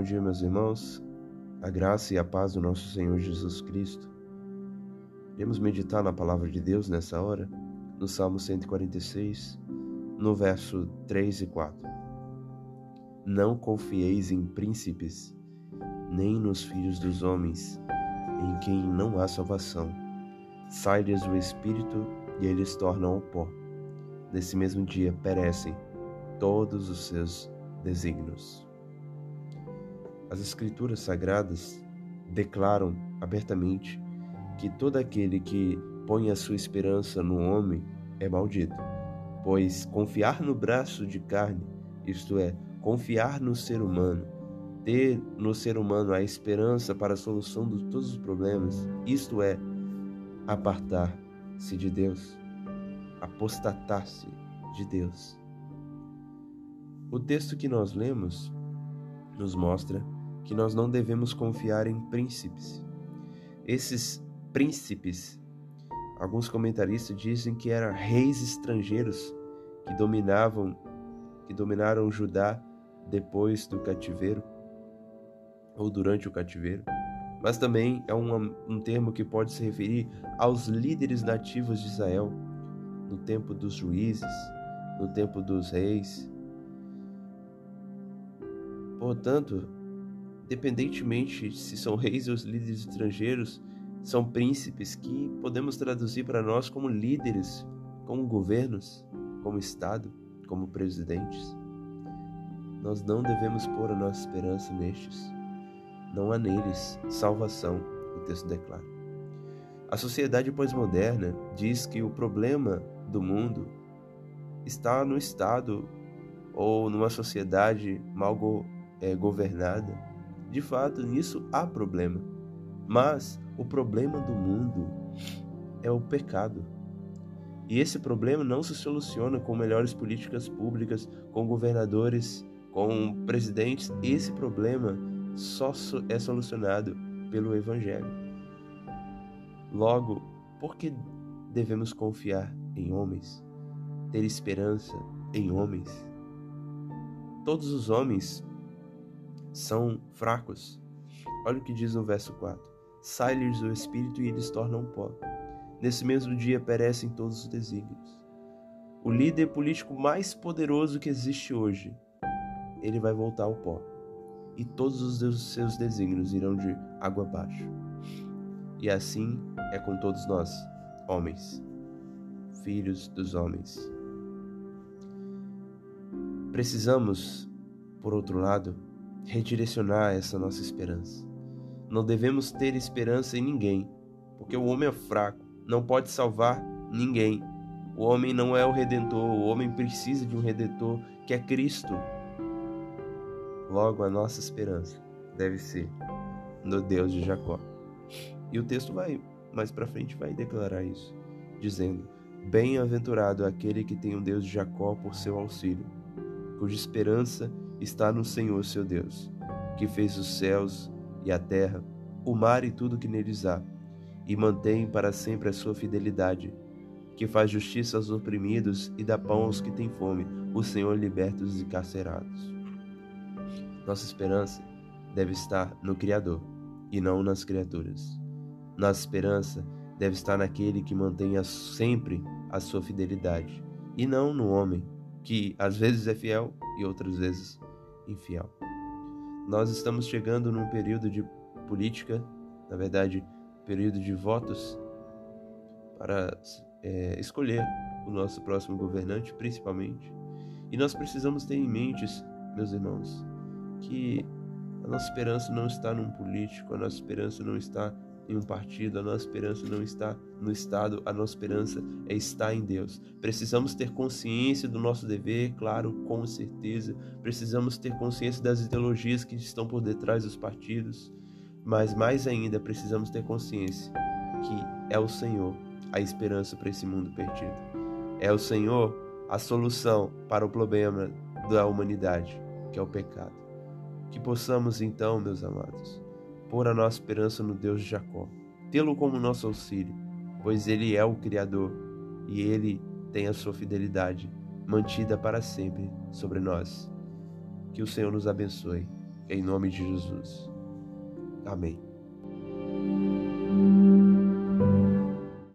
Bom dia, meus irmãos. A graça e a paz do nosso Senhor Jesus Cristo. Iremos meditar na palavra de Deus nessa hora, no Salmo 146, no verso 3 e 4. Não confieis em príncipes, nem nos filhos dos homens, em quem não há salvação. Sai-lhes o espírito e eles tornam o pó. Nesse mesmo dia perecem todos os seus desígnios. As Escrituras Sagradas declaram abertamente que todo aquele que põe a sua esperança no homem é maldito, pois confiar no braço de carne, isto é, confiar no ser humano, ter no ser humano a esperança para a solução de todos os problemas, isto é, apartar-se de Deus, apostatar-se de Deus. O texto que nós lemos nos mostra que nós não devemos confiar em príncipes. Esses príncipes, alguns comentaristas dizem que eram reis estrangeiros que dominavam, que dominaram Judá depois do cativeiro ou durante o cativeiro. Mas também é um, um termo que pode se referir aos líderes nativos de Israel no tempo dos juízes, no tempo dos reis. Portanto, independentemente se são reis ou líderes estrangeiros, são príncipes que podemos traduzir para nós como líderes, como governos, como Estado, como presidentes. Nós não devemos pôr a nossa esperança nestes. Não há neles salvação, o texto declara. A sociedade pós-moderna diz que o problema do mundo está no Estado ou numa sociedade mal go é, governada de fato, nisso há problema. Mas o problema do mundo é o pecado. E esse problema não se soluciona com melhores políticas públicas, com governadores, com presidentes. Esse problema só é solucionado pelo Evangelho. Logo, por que devemos confiar em homens? Ter esperança em homens? Todos os homens são fracos. Olha o que diz no verso 4: Sai-lhes o espírito e eles tornam pó. Nesse mesmo dia perecem todos os desígnios. O líder político mais poderoso que existe hoje, ele vai voltar ao pó. E todos os seus desígnios irão de água abaixo. E assim é com todos nós, homens, filhos dos homens. Precisamos, por outro lado, redirecionar essa nossa esperança. Não devemos ter esperança em ninguém, porque o homem é fraco, não pode salvar ninguém. O homem não é o redentor, o homem precisa de um redentor que é Cristo. Logo, a nossa esperança deve ser no Deus de Jacó. E o texto vai mais para frente vai declarar isso, dizendo: Bem-aventurado aquele que tem o Deus de Jacó por seu auxílio, cuja esperança está no Senhor seu Deus, que fez os céus e a terra, o mar e tudo que neles há, e mantém para sempre a sua fidelidade, que faz justiça aos oprimidos e dá pão aos que têm fome, o Senhor liberta os encarcerados. Nossa esperança deve estar no Criador e não nas criaturas. Nossa esperança deve estar naquele que mantenha sempre a sua fidelidade, e não no homem, que às vezes é fiel e outras vezes infiel. Nós estamos chegando num período de política, na verdade, período de votos para é, escolher o nosso próximo governante, principalmente. E nós precisamos ter em mente, meus irmãos, que a nossa esperança não está num político, a nossa esperança não está em um partido, a nossa esperança não está no Estado, a nossa esperança é estar em Deus. Precisamos ter consciência do nosso dever, claro, com certeza. Precisamos ter consciência das ideologias que estão por detrás dos partidos, mas mais ainda precisamos ter consciência que é o Senhor a esperança para esse mundo perdido. É o Senhor a solução para o problema da humanidade, que é o pecado. Que possamos então, meus amados, pôr a nossa esperança no Deus de Jacó, tê-lo como nosso auxílio, pois ele é o Criador e ele tem a sua fidelidade mantida para sempre sobre nós. Que o Senhor nos abençoe. em nome de Jesus. Amém.